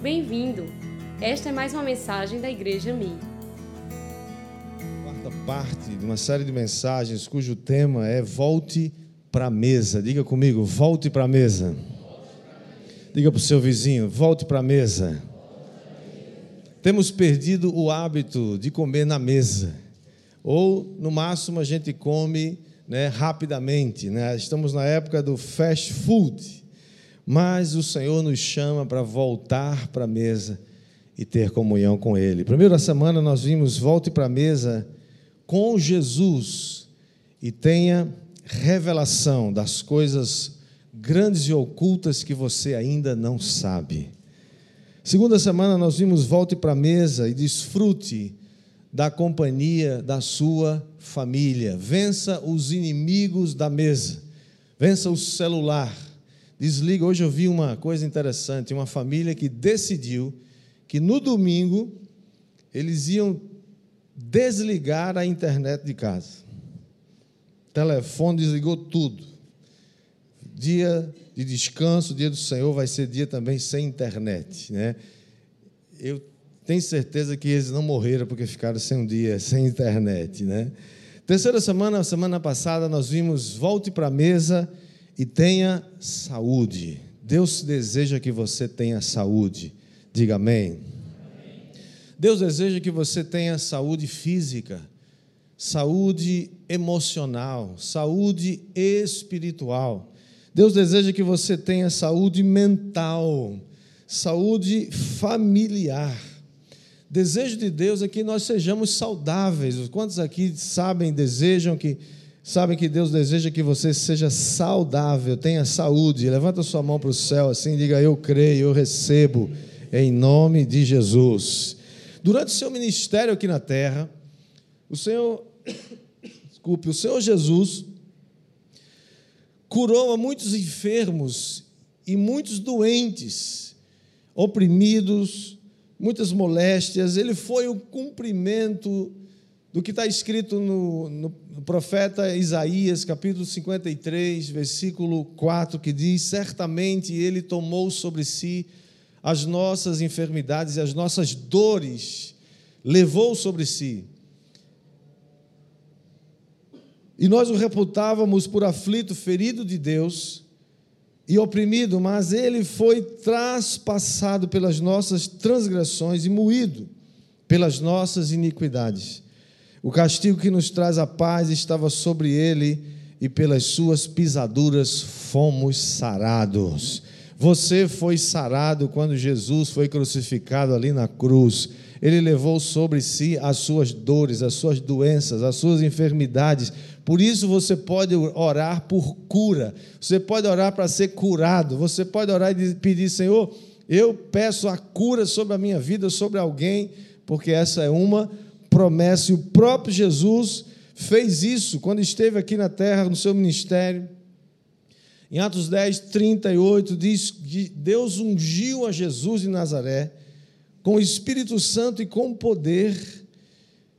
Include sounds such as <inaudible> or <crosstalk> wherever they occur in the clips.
Bem-vindo! Esta é mais uma mensagem da Igreja Mi. Quarta parte de uma série de mensagens cujo tema é Volte para a mesa. Diga comigo, volte para a mesa. Diga para o seu vizinho, volte para a mesa. Temos perdido o hábito de comer na mesa. Ou, no máximo, a gente come né, rapidamente. Né? Estamos na época do fast food. Mas o Senhor nos chama para voltar para a mesa e ter comunhão com Ele. Primeira semana nós vimos volte para a mesa com Jesus e tenha revelação das coisas grandes e ocultas que você ainda não sabe. Segunda semana nós vimos volte para a mesa e desfrute da companhia da sua família. Vença os inimigos da mesa. Vença o celular desliga. Hoje eu vi uma coisa interessante: uma família que decidiu que no domingo eles iam desligar a internet de casa. Telefone desligou tudo. Dia de descanso, dia do Senhor, vai ser dia também sem internet. Né? Eu tenho certeza que eles não morreram porque ficaram sem um dia, sem internet. Né? Terceira semana, semana passada, nós vimos Volte para a Mesa e tenha saúde. Deus deseja que você tenha saúde. Diga amém. Deus deseja que você tenha saúde física, saúde emocional, saúde espiritual. Deus deseja que você tenha saúde mental, saúde familiar. Desejo de Deus é que nós sejamos saudáveis. Quantos aqui sabem, desejam que Sabem que Deus deseja que você seja saudável, tenha saúde. Levanta sua mão para o céu assim, diga: Eu creio, eu recebo, em nome de Jesus. Durante o seu ministério aqui na terra, o Senhor, <coughs> desculpe, o Senhor Jesus curou a muitos enfermos e muitos doentes, oprimidos, muitas moléstias. Ele foi o cumprimento do que está escrito no, no, no, profeta Isaías, capítulo 53, versículo 4, que diz: Certamente ele tomou sobre si as nossas enfermidades e as nossas dores, levou sobre si. E nós o reputávamos por aflito, ferido de Deus e oprimido, mas ele foi traspassado pelas nossas transgressões e moído pelas nossas iniquidades. O castigo que nos traz a paz estava sobre ele, e pelas suas pisaduras fomos sarados. Você foi sarado quando Jesus foi crucificado ali na cruz. Ele levou sobre si as suas dores, as suas doenças, as suas enfermidades. Por isso você pode orar por cura. Você pode orar para ser curado. Você pode orar e pedir, Senhor, eu peço a cura sobre a minha vida, sobre alguém, porque essa é uma promessa, e o próprio Jesus fez isso quando esteve aqui na terra, no seu ministério. Em Atos 10, 38, diz que Deus ungiu a Jesus de Nazaré com o Espírito Santo e com poder,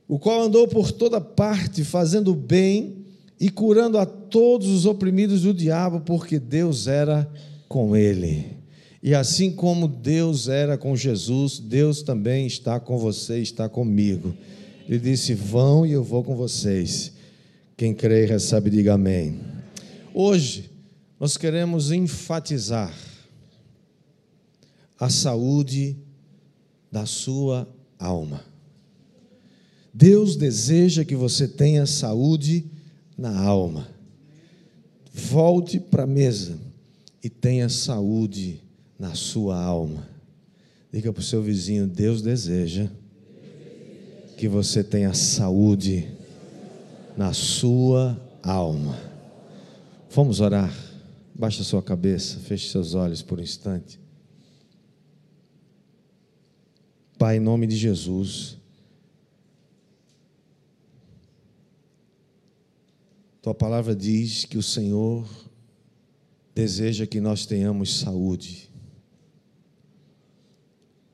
o qual andou por toda parte, fazendo bem e curando a todos os oprimidos do diabo, porque Deus era com ele. E assim como Deus era com Jesus, Deus também está com você, está comigo. Ele disse: Vão e eu vou com vocês. Quem crê e recebe, diga amém. Hoje, nós queremos enfatizar a saúde da sua alma. Deus deseja que você tenha saúde na alma. Volte para a mesa e tenha saúde na sua alma. Diga para o seu vizinho: Deus deseja que você tenha saúde na sua alma. Vamos orar. Baixa sua cabeça, feche seus olhos por um instante. Pai, em nome de Jesus, tua palavra diz que o Senhor deseja que nós tenhamos saúde.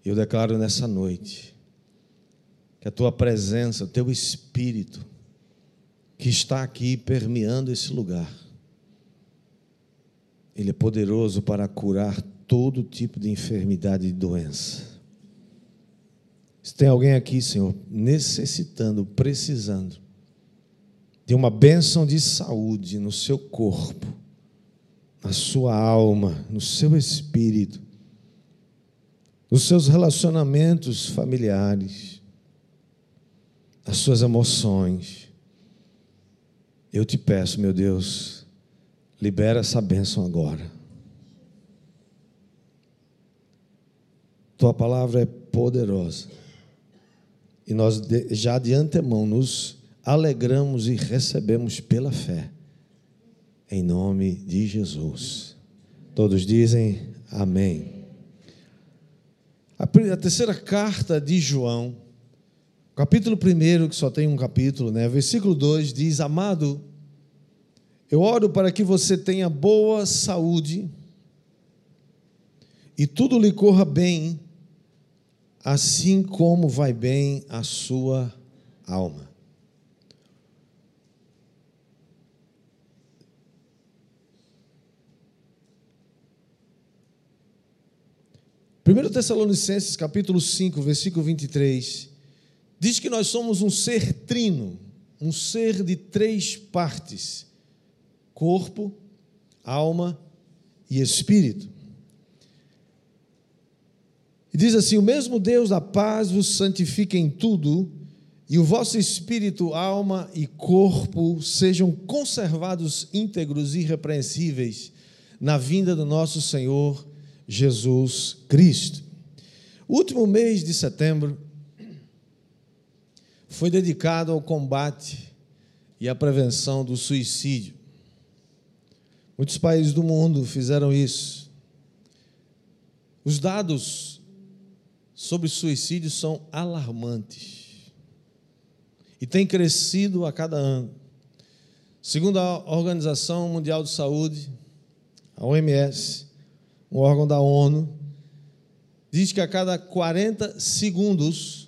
Eu declaro nessa noite que a tua presença, o teu espírito, que está aqui permeando esse lugar, ele é poderoso para curar todo tipo de enfermidade e doença. Se tem alguém aqui, Senhor, necessitando, precisando de uma bênção de saúde no seu corpo, na sua alma, no seu espírito, nos seus relacionamentos familiares, nas suas emoções. Eu te peço, meu Deus, libera essa bênção agora. Tua palavra é poderosa. E nós já de antemão nos alegramos e recebemos pela fé. Em nome de Jesus. Todos dizem amém. A terceira carta de João, capítulo 1, que só tem um capítulo, né? Versículo 2 diz: Amado, eu oro para que você tenha boa saúde e tudo lhe corra bem, assim como vai bem a sua alma. Primeiro Tessalonicenses capítulo 5, versículo 23, diz que nós somos um ser trino, um ser de três partes: corpo, alma e espírito. E diz assim: O mesmo Deus da paz vos santifique em tudo, e o vosso espírito, alma e corpo sejam conservados íntegros e irrepreensíveis na vinda do nosso Senhor Jesus Cristo. Último mês de setembro foi dedicado ao combate e à prevenção do suicídio. Muitos países do mundo fizeram isso. Os dados sobre suicídio são alarmantes e têm crescido a cada ano. Segundo a Organização Mundial de Saúde, a OMS, um órgão da ONU, diz que a cada 40 segundos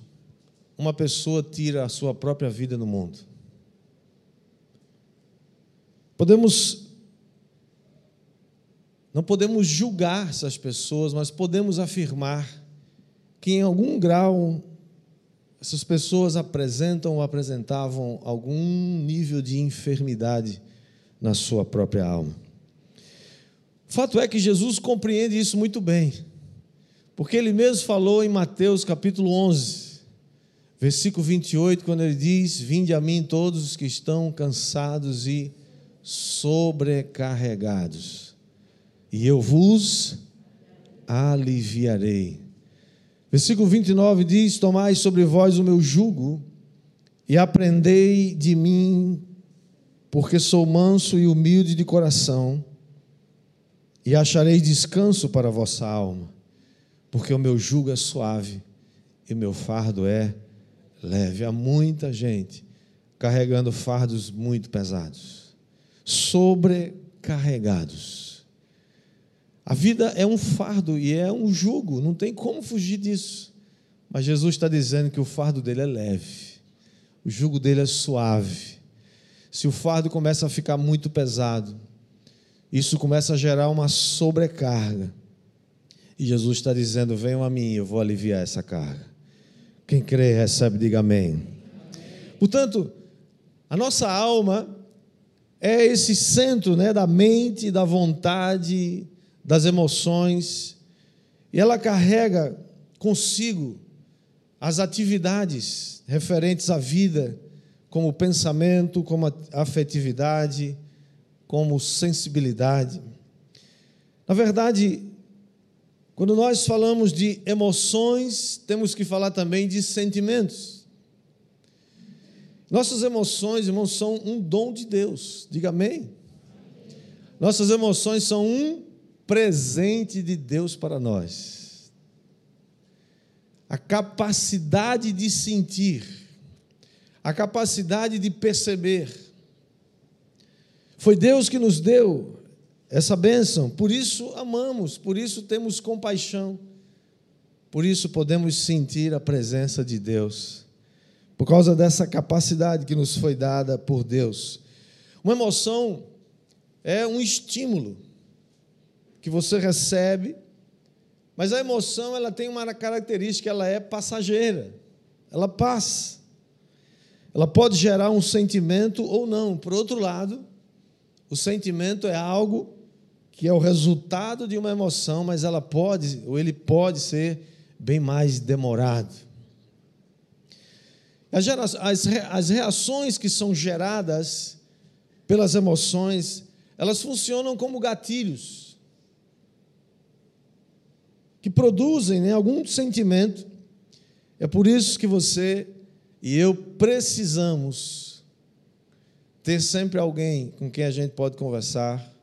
uma pessoa tira a sua própria vida no mundo. Podemos não podemos julgar essas pessoas, mas podemos afirmar que em algum grau essas pessoas apresentam ou apresentavam algum nível de enfermidade na sua própria alma. Fato é que Jesus compreende isso muito bem, porque ele mesmo falou em Mateus capítulo 11, versículo 28, quando ele diz: Vinde a mim todos os que estão cansados e sobrecarregados, e eu vos aliviarei. Versículo 29 diz: Tomai sobre vós o meu jugo e aprendei de mim, porque sou manso e humilde de coração e acharei descanso para a vossa alma, porque o meu jugo é suave e o meu fardo é leve. Há muita gente carregando fardos muito pesados, sobrecarregados. A vida é um fardo e é um jugo, não tem como fugir disso. Mas Jesus está dizendo que o fardo dele é leve, o jugo dele é suave. Se o fardo começa a ficar muito pesado, isso começa a gerar uma sobrecarga. E Jesus está dizendo: Venham a mim, eu vou aliviar essa carga. Quem crê, recebe, diga amém. Portanto, a nossa alma é esse centro né, da mente, da vontade, das emoções, e ela carrega consigo as atividades referentes à vida, como pensamento, como afetividade, como sensibilidade. Na verdade, quando nós falamos de emoções, temos que falar também de sentimentos. Nossas emoções, irmãos, são um dom de Deus. Diga amém. Nossas emoções são um presente de Deus para nós. A capacidade de sentir, a capacidade de perceber, foi Deus que nos deu essa bênção, por isso amamos, por isso temos compaixão, por isso podemos sentir a presença de Deus, por causa dessa capacidade que nos foi dada por Deus. Uma emoção é um estímulo que você recebe Mas a emoção ela tem uma característica, ela é passageira. Ela passa. Ela pode gerar um sentimento ou não. Por outro lado, o sentimento é algo que é o resultado de uma emoção, mas ela pode, ou ele pode ser bem mais demorado. As reações que são geradas pelas emoções, elas funcionam como gatilhos que produzem né, algum sentimento. É por isso que você e eu precisamos ter sempre alguém com quem a gente pode conversar,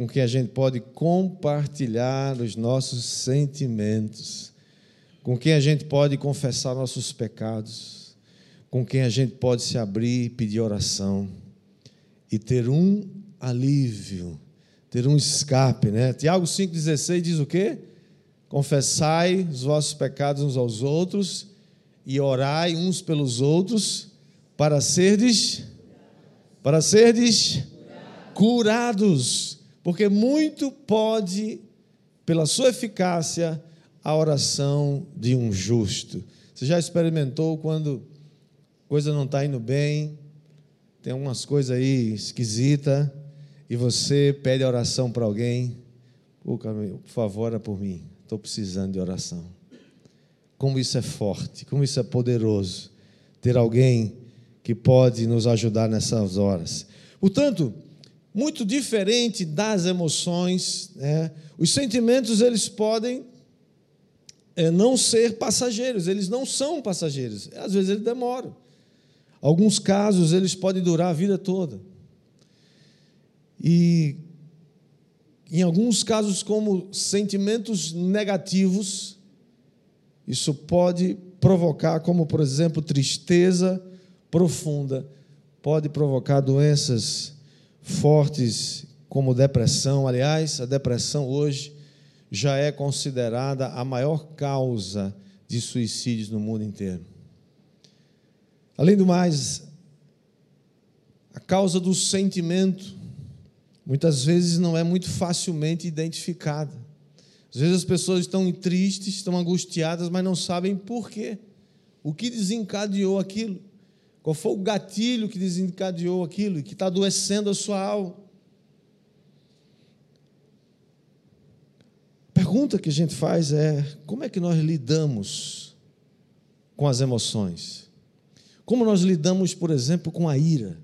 com quem a gente pode compartilhar os nossos sentimentos, com quem a gente pode confessar nossos pecados, com quem a gente pode se abrir e pedir oração e ter um alívio, ter um escape, né? Tiago 5,16 diz o quê? Confessai os vossos pecados uns aos outros e orai uns pelos outros para serdes para serdes curados, porque muito pode pela sua eficácia a oração de um justo. Você já experimentou quando coisa não está indo bem, tem algumas coisas aí esquisitas e você pede oração para alguém, por favor, ora por mim. Estou precisando de oração. Como isso é forte, como isso é poderoso, ter alguém que pode nos ajudar nessas horas. Portanto, muito diferente das emoções, né? os sentimentos eles podem é, não ser passageiros, eles não são passageiros, às vezes eles demoram. Alguns casos eles podem durar a vida toda. E em alguns casos, como sentimentos negativos, isso pode provocar, como por exemplo, tristeza profunda, pode provocar doenças fortes, como depressão. Aliás, a depressão hoje já é considerada a maior causa de suicídios no mundo inteiro. Além do mais, a causa do sentimento muitas vezes não é muito facilmente identificada. Às vezes as pessoas estão tristes, estão angustiadas, mas não sabem por quê. O que desencadeou aquilo? Qual foi o gatilho que desencadeou aquilo, que está adoecendo a sua alma? A pergunta que a gente faz é: como é que nós lidamos com as emoções? Como nós lidamos, por exemplo, com a ira?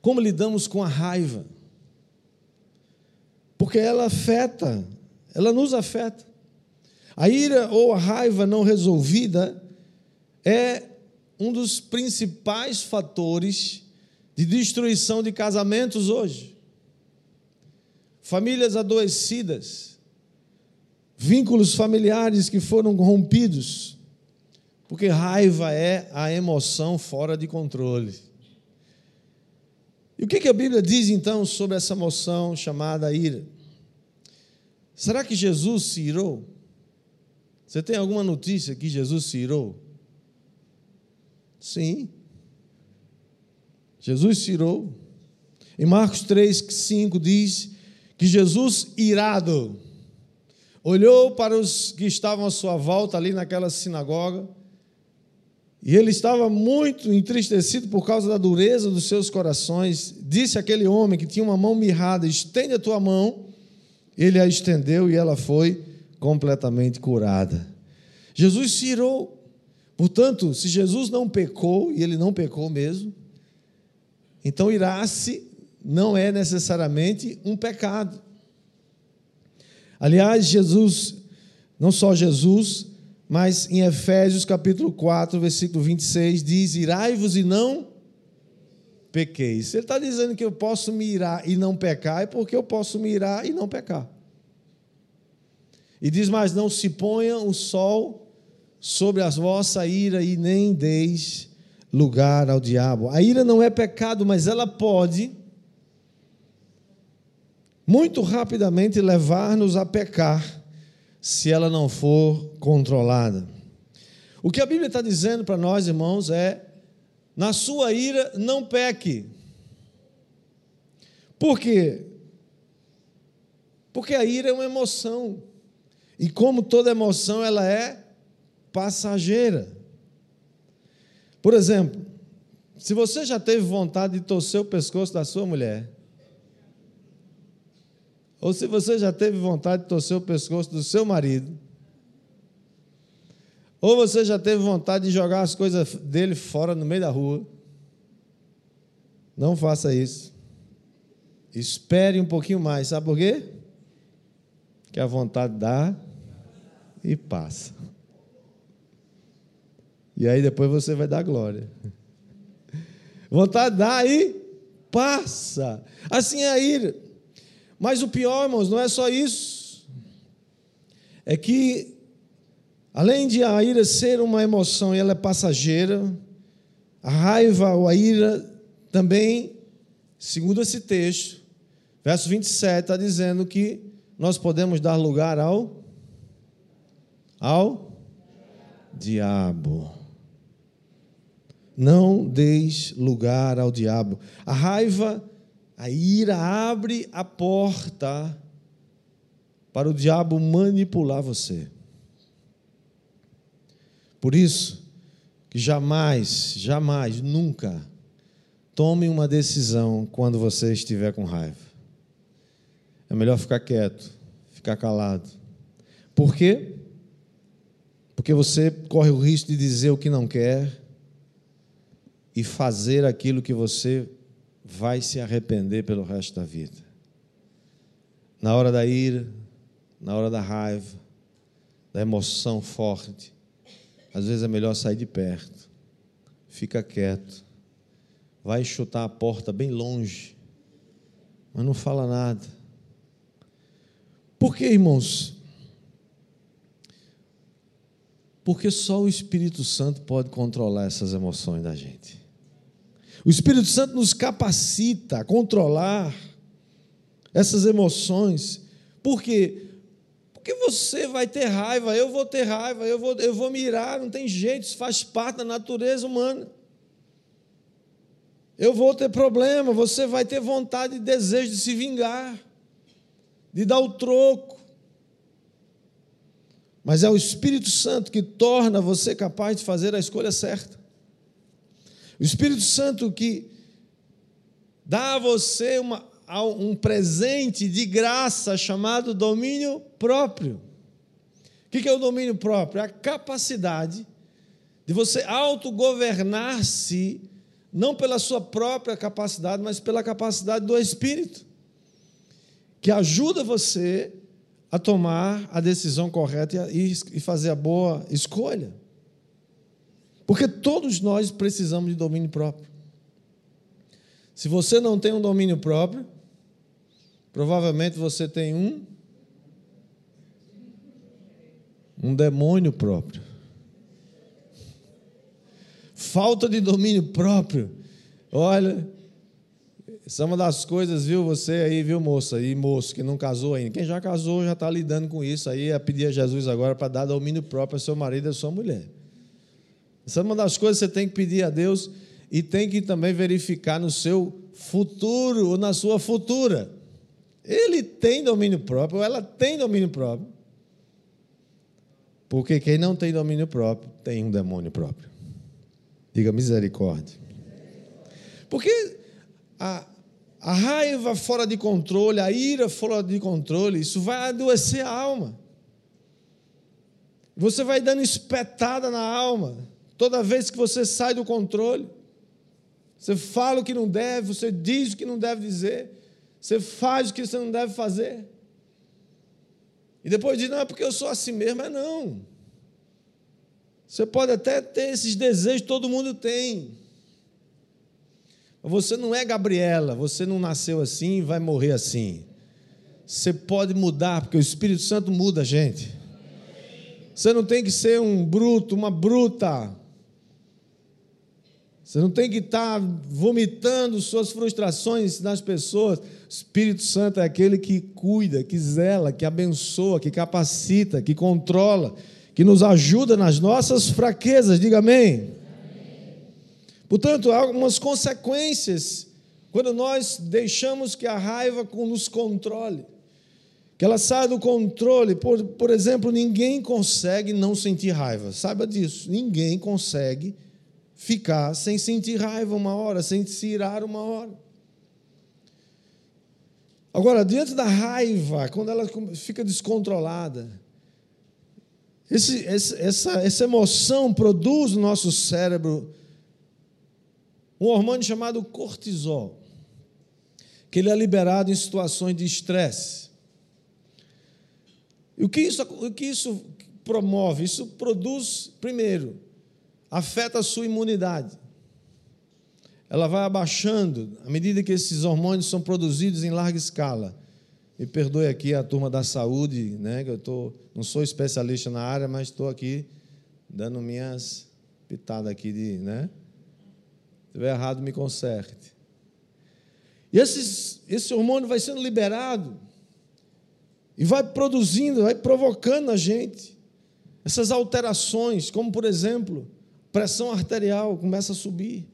Como lidamos com a raiva? Porque ela afeta, ela nos afeta. A ira ou a raiva não resolvida é um dos principais fatores de destruição de casamentos hoje. Famílias adoecidas, vínculos familiares que foram rompidos, porque raiva é a emoção fora de controle. E o que, a Bíblia diz então sobre essa emoção chamada ira? Será que Jesus se irou? Você tem alguma notícia que Jesus se irou? Sim. Jesus se irou. Em Marcos 3, 5 diz que Jesus, irado, olhou para os que estavam à sua volta ali naquela sinagoga e ele estava muito entristecido por causa da dureza dos seus corações. Disse aquele homem que tinha uma mão mirrada: Estende a tua mão. Ele a estendeu e ela foi completamente curada. Jesus se irou. Portanto, se Jesus não pecou, e ele não pecou mesmo, então irar-se não é necessariamente um pecado. Aliás, Jesus, não só Jesus, mas em Efésios capítulo 4, versículo 26, diz: Irai-vos e não pequeis. Ele está dizendo que eu posso me irar e não pecar, é porque eu posso me irar e não pecar. E diz mais: Não se ponha o sol sobre a vossa ira e nem deis lugar ao diabo. A ira não é pecado, mas ela pode muito rapidamente levar-nos a pecar se ela não for controlada. O que a Bíblia está dizendo para nós, irmãos, é: na sua ira não peque. Por quê? Porque a ira é uma emoção. E como toda emoção, ela é passageira. Por exemplo, se você já teve vontade de torcer o pescoço da sua mulher, ou se você já teve vontade de torcer o pescoço do seu marido, ou você já teve vontade de jogar as coisas dele fora no meio da rua, não faça isso. Espere um pouquinho mais, sabe por quê? Que a vontade dá e passa. E aí depois você vai dar glória. Vontade dá e passa. Assim é a ira. Mas o pior, irmãos, não é só isso. É que, além de a ira ser uma emoção e ela é passageira, a raiva ou a ira também, segundo esse texto, verso 27, está dizendo que nós podemos dar lugar ao, ao diabo. Não deis lugar ao diabo. A raiva, a ira abre a porta para o diabo manipular você. Por isso, que jamais, jamais, nunca tome uma decisão quando você estiver com raiva. É melhor ficar quieto, ficar calado. Por quê? Porque você corre o risco de dizer o que não quer, e fazer aquilo que você vai se arrepender pelo resto da vida. Na hora da ira, na hora da raiva, da emoção forte, às vezes é melhor sair de perto, fica quieto, vai chutar a porta bem longe, mas não fala nada. Por que, irmãos? Porque só o Espírito Santo pode controlar essas emoções da gente. O Espírito Santo nos capacita a controlar essas emoções. Por quê? Porque você vai ter raiva, eu vou ter raiva, eu vou, eu vou mirar, não tem jeito, isso faz parte da natureza humana. Eu vou ter problema, você vai ter vontade e desejo de se vingar, de dar o troco. Mas é o Espírito Santo que torna você capaz de fazer a escolha certa. O Espírito Santo que dá a você uma, um presente de graça chamado domínio próprio. O que é o domínio próprio? É a capacidade de você autogovernar-se, não pela sua própria capacidade, mas pela capacidade do Espírito, que ajuda você a tomar a decisão correta e fazer a boa escolha. Porque todos nós precisamos de domínio próprio. Se você não tem um domínio próprio, provavelmente você tem um um demônio próprio. Falta de domínio próprio. Olha, isso é uma das coisas, viu, você aí, viu, moça, e moço que não casou ainda. Quem já casou já está lidando com isso aí, é pedir a Jesus agora para dar domínio próprio ao seu marido e à sua mulher. Essa é uma das coisas que você tem que pedir a Deus e tem que também verificar no seu futuro ou na sua futura. Ele tem domínio próprio, ou ela tem domínio próprio. Porque quem não tem domínio próprio tem um demônio próprio. Diga misericórdia. Porque a, a raiva fora de controle, a ira fora de controle, isso vai adoecer a alma. Você vai dando espetada na alma. Toda vez que você sai do controle, você fala o que não deve, você diz o que não deve dizer, você faz o que você não deve fazer. E depois diz, não, é porque eu sou assim mesmo. Mas não. Você pode até ter esses desejos, todo mundo tem. Mas você não é Gabriela, você não nasceu assim e vai morrer assim. Você pode mudar, porque o Espírito Santo muda a gente. Você não tem que ser um bruto, uma bruta. Você não tem que estar vomitando suas frustrações nas pessoas. O Espírito Santo é aquele que cuida, que zela, que abençoa, que capacita, que controla, que nos ajuda nas nossas fraquezas. Diga amém. amém. Portanto, há algumas consequências quando nós deixamos que a raiva nos controle. que ela saia do controle. Por, por exemplo, ninguém consegue não sentir raiva. Saiba disso. Ninguém consegue ficar sem sentir raiva uma hora, sem se irar uma hora. Agora, diante da raiva, quando ela fica descontrolada, esse, essa, essa emoção produz no nosso cérebro um hormônio chamado cortisol, que ele é liberado em situações de estresse. E o que isso, o que isso promove? Isso produz, primeiro, afeta a sua imunidade ela vai abaixando à medida que esses hormônios são produzidos em larga escala. Me perdoe aqui a turma da saúde, né, que eu tô, não sou especialista na área, mas estou aqui dando minhas pitadas aqui de, né? Se estiver errado, me conserte. E esses, esse hormônio vai sendo liberado e vai produzindo, vai provocando na gente essas alterações, como por exemplo, pressão arterial começa a subir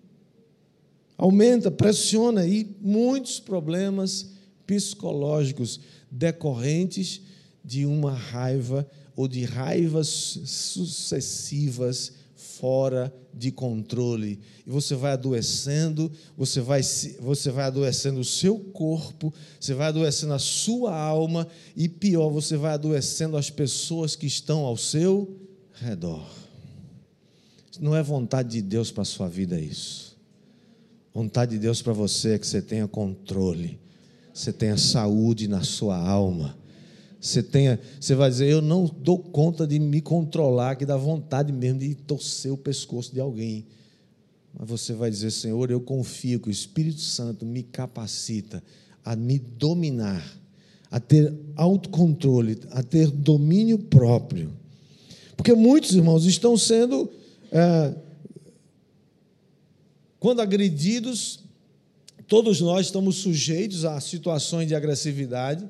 aumenta, pressiona e muitos problemas psicológicos decorrentes de uma raiva ou de raivas sucessivas fora de controle. E você vai adoecendo, você vai, você vai adoecendo o seu corpo, você vai adoecendo a sua alma e pior, você vai adoecendo as pessoas que estão ao seu redor. Não é vontade de Deus para a sua vida isso. Vontade de Deus para você é que você tenha controle, você tenha saúde na sua alma. Você tenha, você vai dizer, eu não dou conta de me controlar, que dá vontade mesmo de torcer o pescoço de alguém. Mas você vai dizer, Senhor, eu confio que o Espírito Santo me capacita a me dominar, a ter autocontrole, a ter domínio próprio. Porque muitos irmãos estão sendo é, quando agredidos, todos nós estamos sujeitos a situações de agressividade.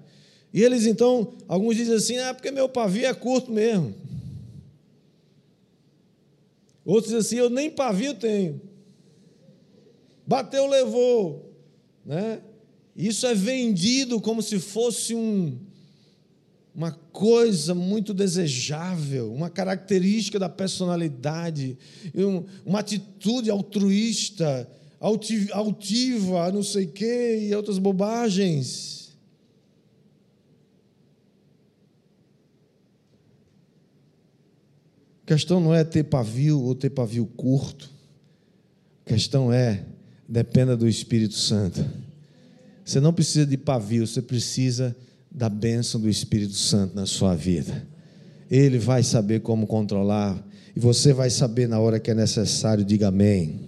E eles então, alguns dizem assim: ah, porque meu pavio é curto mesmo. Outros dizem assim: eu nem pavio tenho. Bateu, levou. Né? Isso é vendido como se fosse um, uma coisa muito desejável, uma característica da personalidade, uma atitude altruísta, altiva, não sei o quê, e outras bobagens. A questão não é ter pavio ou ter pavio curto. A questão é, dependa do Espírito Santo. Você não precisa de pavio, você precisa da bênção do Espírito Santo na sua vida. Ele vai saber como controlar e você vai saber na hora que é necessário, diga amém.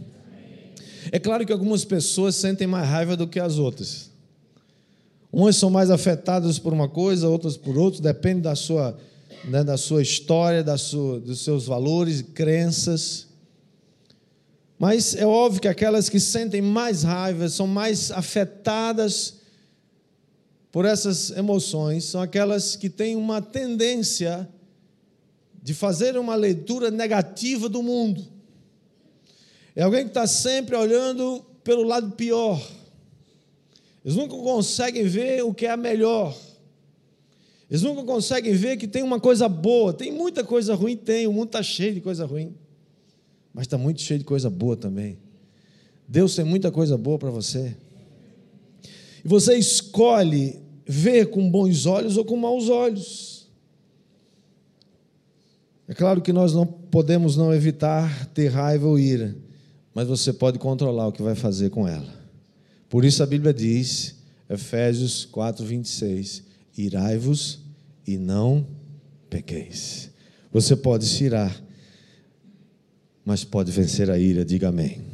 É claro que algumas pessoas sentem mais raiva do que as outras. Umas são mais afetadas por uma coisa, outras por outra, depende da sua, né, da sua história, da sua, dos seus valores, crenças. Mas é óbvio que aquelas que sentem mais raiva são mais afetadas por essas emoções são aquelas que têm uma tendência de fazer uma leitura negativa do mundo. É alguém que está sempre olhando pelo lado pior. Eles nunca conseguem ver o que é melhor. Eles nunca conseguem ver que tem uma coisa boa. Tem muita coisa ruim, tem. O mundo está cheio de coisa ruim. Mas está muito cheio de coisa boa também. Deus tem muita coisa boa para você. E você escolhe ver com bons olhos ou com maus olhos. É claro que nós não podemos não evitar ter raiva ou ira, mas você pode controlar o que vai fazer com ela. Por isso a Bíblia diz, Efésios 4, 26, irai-vos e não pequeis. Você pode se irar, mas pode vencer a ira, diga amém.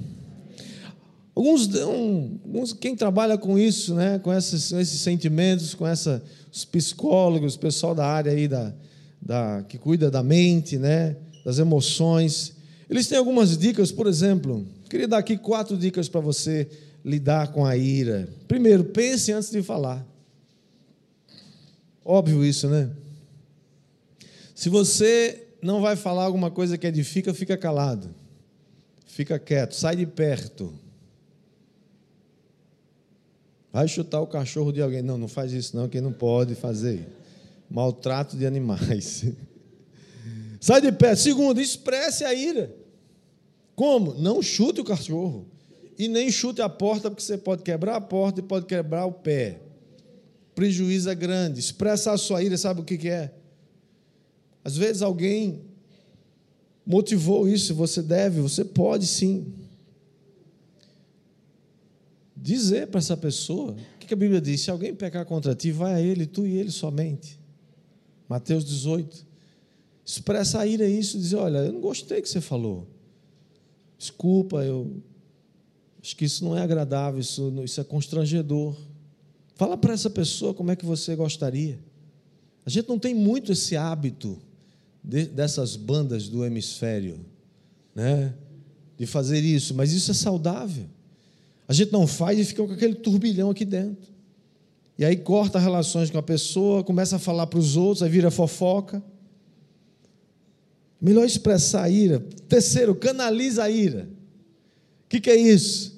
Alguns, um, quem trabalha com isso, né, com esses, esses sentimentos, com essa, os psicólogos, o pessoal da área aí da, da, que cuida da mente, né, das emoções, eles têm algumas dicas, por exemplo, queria dar aqui quatro dicas para você lidar com a ira. Primeiro, pense antes de falar. Óbvio isso, né? Se você não vai falar alguma coisa que edifica, fica calado. Fica quieto, sai de perto. Vai chutar o cachorro de alguém. Não, não faz isso não, quem não pode fazer. maltrato de animais. <laughs> Sai de pé. Segundo, expresse a ira. Como? Não chute o cachorro. E nem chute a porta, porque você pode quebrar a porta e pode quebrar o pé. Prejuízo é grande. Expressa a sua ira, sabe o que é? Às vezes alguém motivou isso, você deve, você pode sim. Dizer para essa pessoa, o que a Bíblia diz? Se alguém pecar contra ti, vai a ele, tu e ele somente. Mateus 18. Expressa a ira isso, dizer, olha, eu não gostei que você falou. Desculpa, eu acho que isso não é agradável, isso, isso é constrangedor. Fala para essa pessoa como é que você gostaria. A gente não tem muito esse hábito de, dessas bandas do hemisfério, né? De fazer isso, mas isso é saudável. A gente não faz e fica com aquele turbilhão aqui dentro. E aí corta relações com a pessoa, começa a falar para os outros, aí vira fofoca. Melhor expressar a ira. Terceiro, canaliza a ira. O que, que é isso?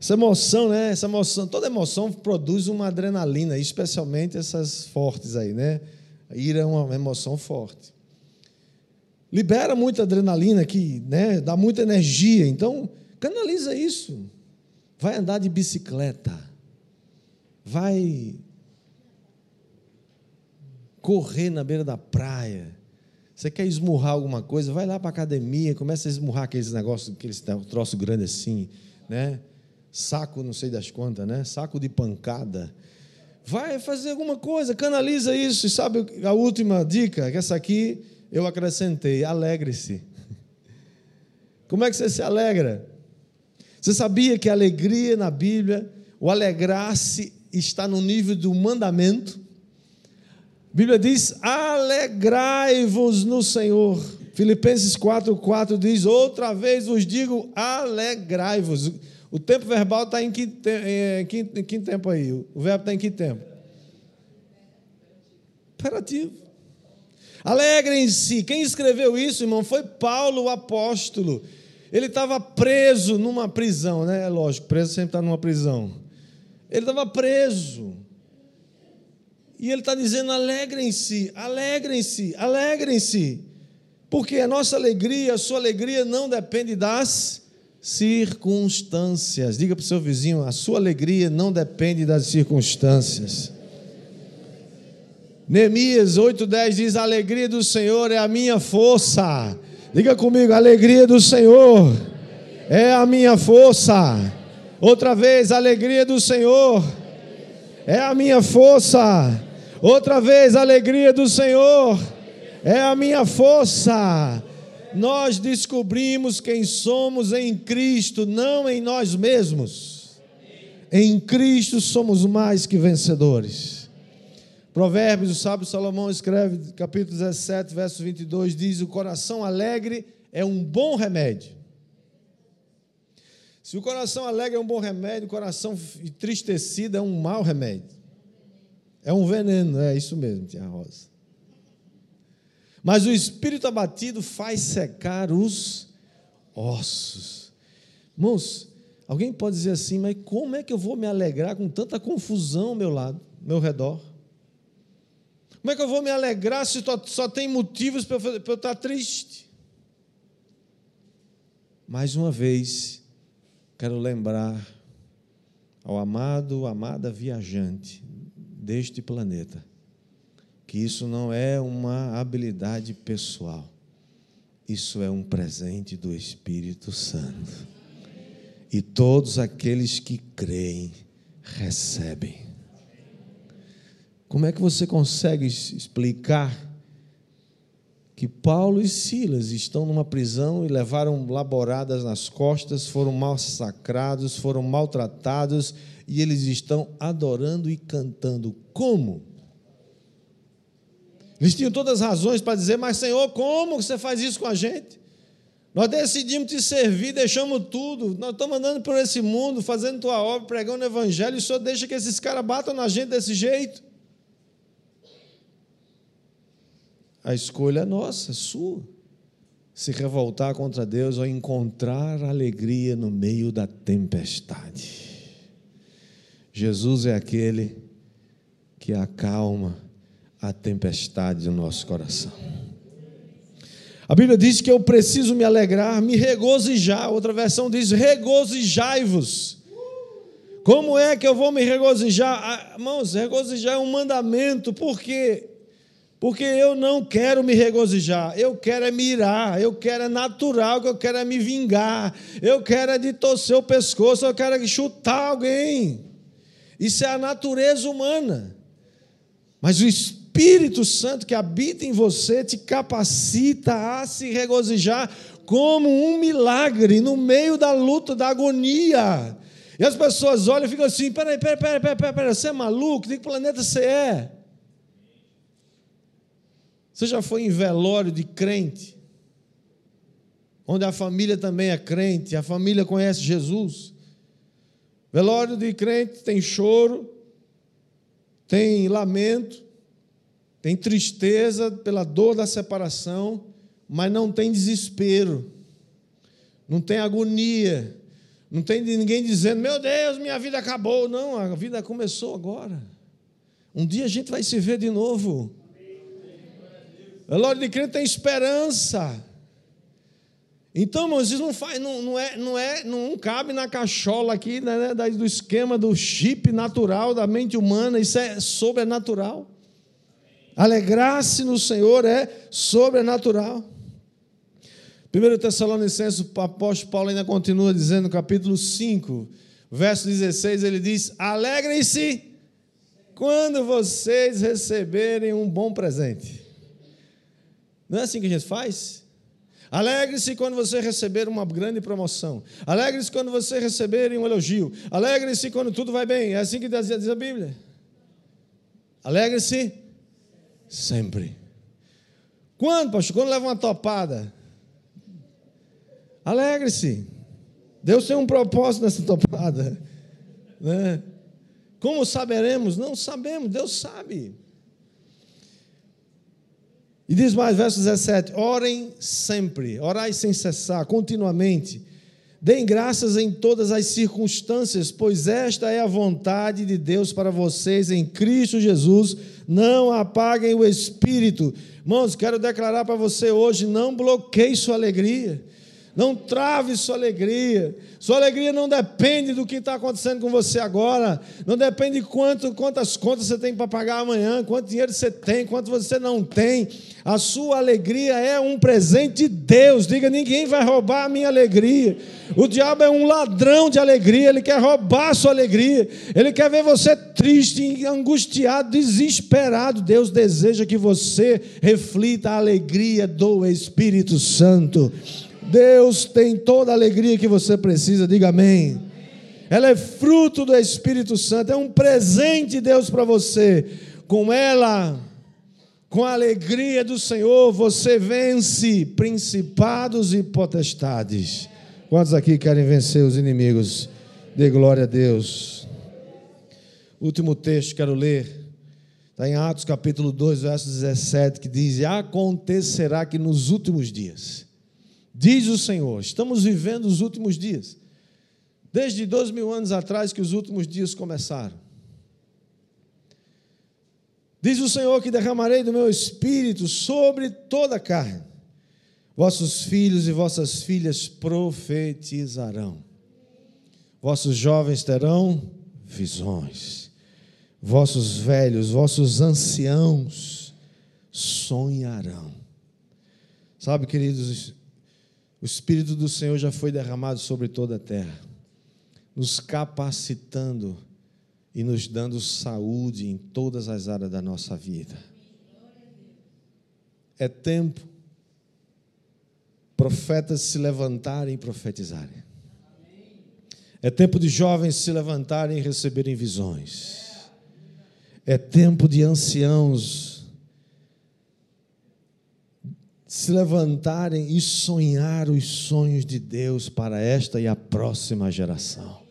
Essa emoção, né? Essa emoção, toda emoção produz uma adrenalina, especialmente essas fortes aí, né? A ira é uma emoção forte. Libera muita adrenalina aqui, né? Dá muita energia. Então, canaliza isso. Vai andar de bicicleta. Vai correr na beira da praia você quer esmurrar alguma coisa? Vai lá para a academia, começa a esmurrar aqueles negócios, aqueles troço grande assim, né? Saco, não sei das quantas, né? Saco de pancada. Vai fazer alguma coisa, canaliza isso. E sabe a última dica? Que essa aqui eu acrescentei: alegre-se. <laughs> Como é que você se alegra? Você sabia que a alegria na Bíblia, o alegrar-se, está no nível do mandamento? A Bíblia diz: alegrai-vos no Senhor. Filipenses 4,4 diz: Outra vez vos digo, alegrai-vos. O tempo verbal está em que, em, que, em que tempo aí? O verbo está em que tempo? Imperativo. Alegrem-se. Quem escreveu isso, irmão, foi Paulo, o apóstolo. Ele estava preso numa prisão, né? É lógico, preso sempre está numa prisão. Ele estava preso. E ele está dizendo: alegrem-se, alegrem-se, alegrem-se. Porque a nossa alegria, a sua alegria não depende das circunstâncias. Diga para o seu vizinho: a sua alegria não depende das circunstâncias. Neemias 8,10 diz: A alegria do Senhor é a minha força. Diga comigo: a alegria do Senhor é a minha força. Outra vez, a alegria do Senhor é a minha força. Outra vez, a alegria do Senhor é a minha força. Nós descobrimos quem somos em Cristo, não em nós mesmos. Em Cristo somos mais que vencedores. Provérbios, o sábio Salomão escreve, capítulo 17, verso 22, diz: O coração alegre é um bom remédio. Se o coração alegre é um bom remédio, o coração entristecido é um mau remédio. É um veneno, é isso mesmo, Tia Rosa. Mas o espírito abatido faz secar os ossos. Irmãos, alguém pode dizer assim, mas como é que eu vou me alegrar com tanta confusão ao meu lado, ao meu redor? Como é que eu vou me alegrar se só tem motivos para eu estar triste? Mais uma vez, quero lembrar ao amado, amada viajante, deste planeta. Que isso não é uma habilidade pessoal, isso é um presente do Espírito Santo. E todos aqueles que creem recebem. Como é que você consegue explicar que Paulo e Silas estão numa prisão e levaram laboradas nas costas, foram massacrados, foram maltratados e eles estão adorando e cantando. Como? Eles tinham todas as razões para dizer, mas Senhor, como você faz isso com a gente? Nós decidimos te servir, deixamos tudo, nós estamos andando por esse mundo, fazendo tua obra, pregando o evangelho, e o Senhor deixa que esses caras batam na gente desse jeito. A escolha é nossa, é sua. Se revoltar contra Deus ou encontrar alegria no meio da tempestade. Jesus é aquele que acalma a tempestade do nosso coração. A Bíblia diz que eu preciso me alegrar, me regozijar. Outra versão diz: regozijai-vos. Como é que eu vou me regozijar? Ah, irmãos, regozijar é um mandamento, por quê? Porque eu não quero me regozijar, eu quero é mirar, eu quero é natural, eu quero é me vingar, eu quero é de torcer o pescoço, eu quero é chutar alguém. Isso é a natureza humana. Mas o Espírito Santo que habita em você te capacita a se regozijar como um milagre no meio da luta, da agonia. E as pessoas olham e ficam assim: peraí, peraí, peraí, peraí, peraí, você é maluco? De que planeta você é? Você já foi em velório de crente? Onde a família também é crente, a família conhece Jesus. Velório de crente tem choro, tem lamento, tem tristeza pela dor da separação, mas não tem desespero, não tem agonia, não tem ninguém dizendo: Meu Deus, minha vida acabou. Não, a vida começou agora. Um dia a gente vai se ver de novo. Velório de crente tem esperança. Então, irmãos, isso não, faz, não, não, é, não, é, não cabe na cachola aqui né, né do esquema do chip natural da mente humana, isso é sobrenatural. Alegrar-se no Senhor é sobrenatural. 1 Tessalonicenses, o apóstolo Paulo ainda continua dizendo, no capítulo 5, verso 16, ele diz: Alegrem-se quando vocês receberem um bom presente. Não é assim que a gente faz? Alegre-se quando você receber uma grande promoção. Alegre-se quando você receber um elogio. Alegre-se quando tudo vai bem. É assim que diz a Bíblia. Alegre-se sempre. Quando, pastor? Quando leva uma topada? Alegre-se. Deus tem um propósito nessa topada. Né? Como saberemos? Não sabemos, Deus sabe. E diz mais, verso 17: Orem sempre, orai sem cessar, continuamente. Deem graças em todas as circunstâncias, pois esta é a vontade de Deus para vocês em Cristo Jesus. Não apaguem o espírito. Irmãos, quero declarar para você hoje: não bloqueie sua alegria. Não trave sua alegria. Sua alegria não depende do que está acontecendo com você agora. Não depende de quanto, quantas contas você tem para pagar amanhã, quanto dinheiro você tem, quanto você não tem. A sua alegria é um presente de Deus. Diga: ninguém vai roubar a minha alegria. O diabo é um ladrão de alegria. Ele quer roubar a sua alegria. Ele quer ver você triste, angustiado, desesperado. Deus deseja que você reflita a alegria do Espírito Santo. Deus tem toda a alegria que você precisa, diga amém. Ela é fruto do Espírito Santo, é um presente de Deus para você. Com ela, com a alegria do Senhor, você vence principados e potestades. Quantos aqui querem vencer os inimigos? Dê glória a Deus. Último texto, quero ler. Está em Atos capítulo 2, verso 17, que diz: Acontecerá que nos últimos dias Diz o Senhor: estamos vivendo os últimos dias. Desde dois mil anos atrás que os últimos dias começaram. Diz o Senhor que derramarei do meu espírito sobre toda a carne. Vossos filhos e vossas filhas profetizarão. Vossos jovens terão visões. Vossos velhos, vossos anciãos sonharão. Sabe, queridos, o Espírito do Senhor já foi derramado sobre toda a terra, nos capacitando e nos dando saúde em todas as áreas da nossa vida. É tempo profetas se levantarem e profetizarem. É tempo de jovens se levantarem e receberem visões. É tempo de anciãos se levantarem e sonhar os sonhos de Deus para esta e a próxima geração.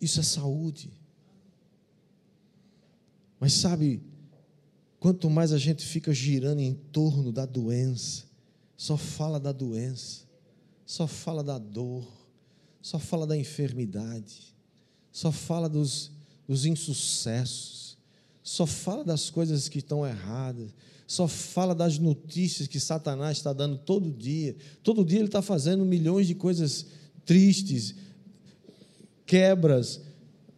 Isso é saúde. Mas sabe, quanto mais a gente fica girando em torno da doença, só fala da doença, só fala da dor, só fala da enfermidade, só fala dos, dos insucessos, só fala das coisas que estão erradas, só fala das notícias que Satanás está dando todo dia. Todo dia ele está fazendo milhões de coisas tristes, quebras,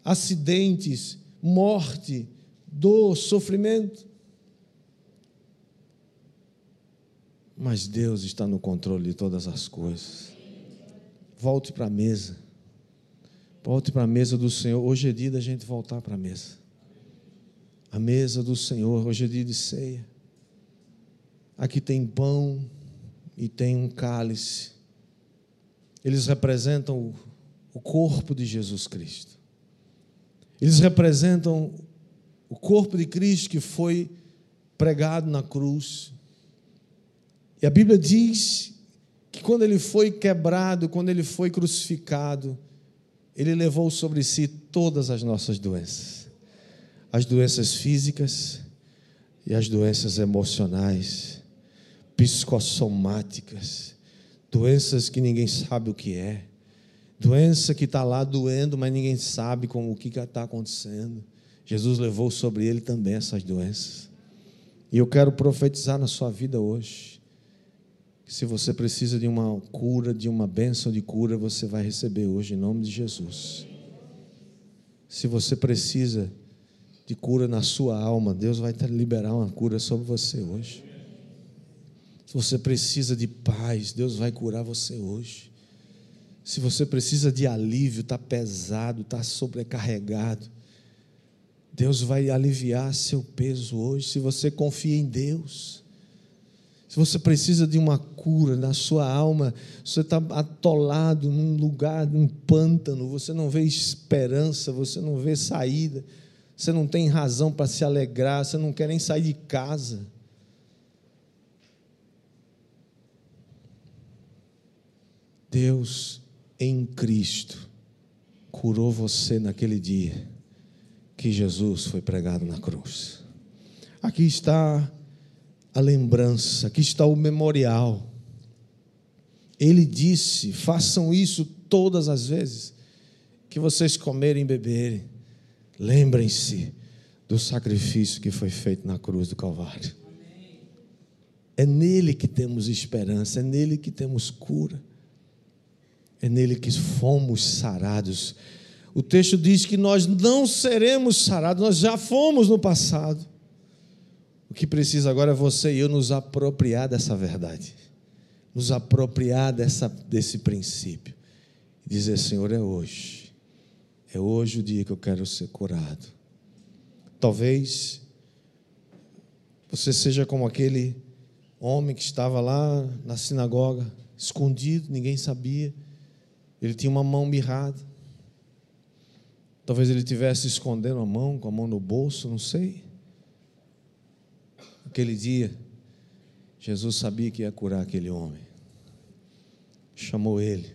acidentes, morte, dor, sofrimento. Mas Deus está no controle de todas as coisas. Volte para a mesa. Volte para a mesa do Senhor. Hoje é dia da gente voltar para a mesa. A mesa do Senhor. Hoje é dia de ceia. Aqui tem pão e tem um cálice. Eles representam o corpo de Jesus Cristo. Eles representam o corpo de Cristo que foi pregado na cruz. E a Bíblia diz que quando ele foi quebrado, quando ele foi crucificado, ele levou sobre si todas as nossas doenças. As doenças físicas e as doenças emocionais, psicossomáticas, doenças que ninguém sabe o que é Doença que está lá doendo, mas ninguém sabe como, o que está acontecendo. Jesus levou sobre ele também essas doenças. E eu quero profetizar na sua vida hoje. Que se você precisa de uma cura, de uma bênção de cura, você vai receber hoje, em nome de Jesus. Se você precisa de cura na sua alma, Deus vai liberar uma cura sobre você hoje. Se você precisa de paz, Deus vai curar você hoje. Se você precisa de alívio, está pesado, está sobrecarregado, Deus vai aliviar seu peso hoje, se você confia em Deus. Se você precisa de uma cura na sua alma, você está atolado num lugar, num pântano, você não vê esperança, você não vê saída, você não tem razão para se alegrar, você não quer nem sair de casa. Deus em Cristo curou você naquele dia que Jesus foi pregado na cruz. Aqui está a lembrança, aqui está o memorial. Ele disse: façam isso todas as vezes que vocês comerem e beberem. Lembrem-se do sacrifício que foi feito na cruz do Calvário. É nele que temos esperança, é nele que temos cura. É nele que fomos sarados. O texto diz que nós não seremos sarados, nós já fomos no passado. O que precisa agora é você e eu nos apropriar dessa verdade, nos apropriar dessa, desse princípio. E dizer: Senhor, é hoje, é hoje o dia que eu quero ser curado. Talvez você seja como aquele homem que estava lá na sinagoga, escondido, ninguém sabia ele tinha uma mão mirrada. Talvez ele estivesse escondendo a mão, com a mão no bolso, não sei. Aquele dia, Jesus sabia que ia curar aquele homem. Chamou ele,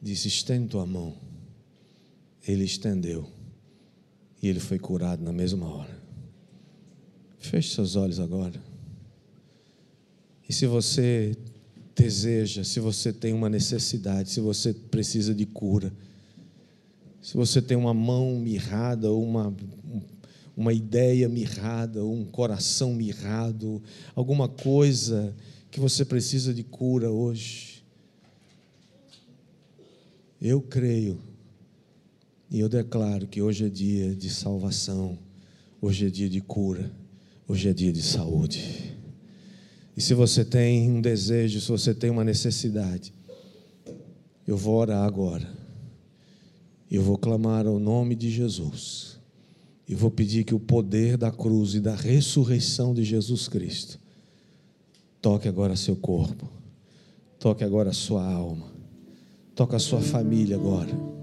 disse: estende tua mão. Ele estendeu e ele foi curado na mesma hora. Feche seus olhos agora. E se você deseja, se você tem uma necessidade, se você precisa de cura, se você tem uma mão mirrada ou uma, uma ideia mirrada, ou um coração mirrado, alguma coisa que você precisa de cura hoje. Eu creio e eu declaro que hoje é dia de salvação, hoje é dia de cura, hoje é dia de saúde. E se você tem um desejo, se você tem uma necessidade, eu vou orar agora. Eu vou clamar ao nome de Jesus. E vou pedir que o poder da cruz e da ressurreição de Jesus Cristo toque agora seu corpo, toque agora sua alma, toque a sua família agora.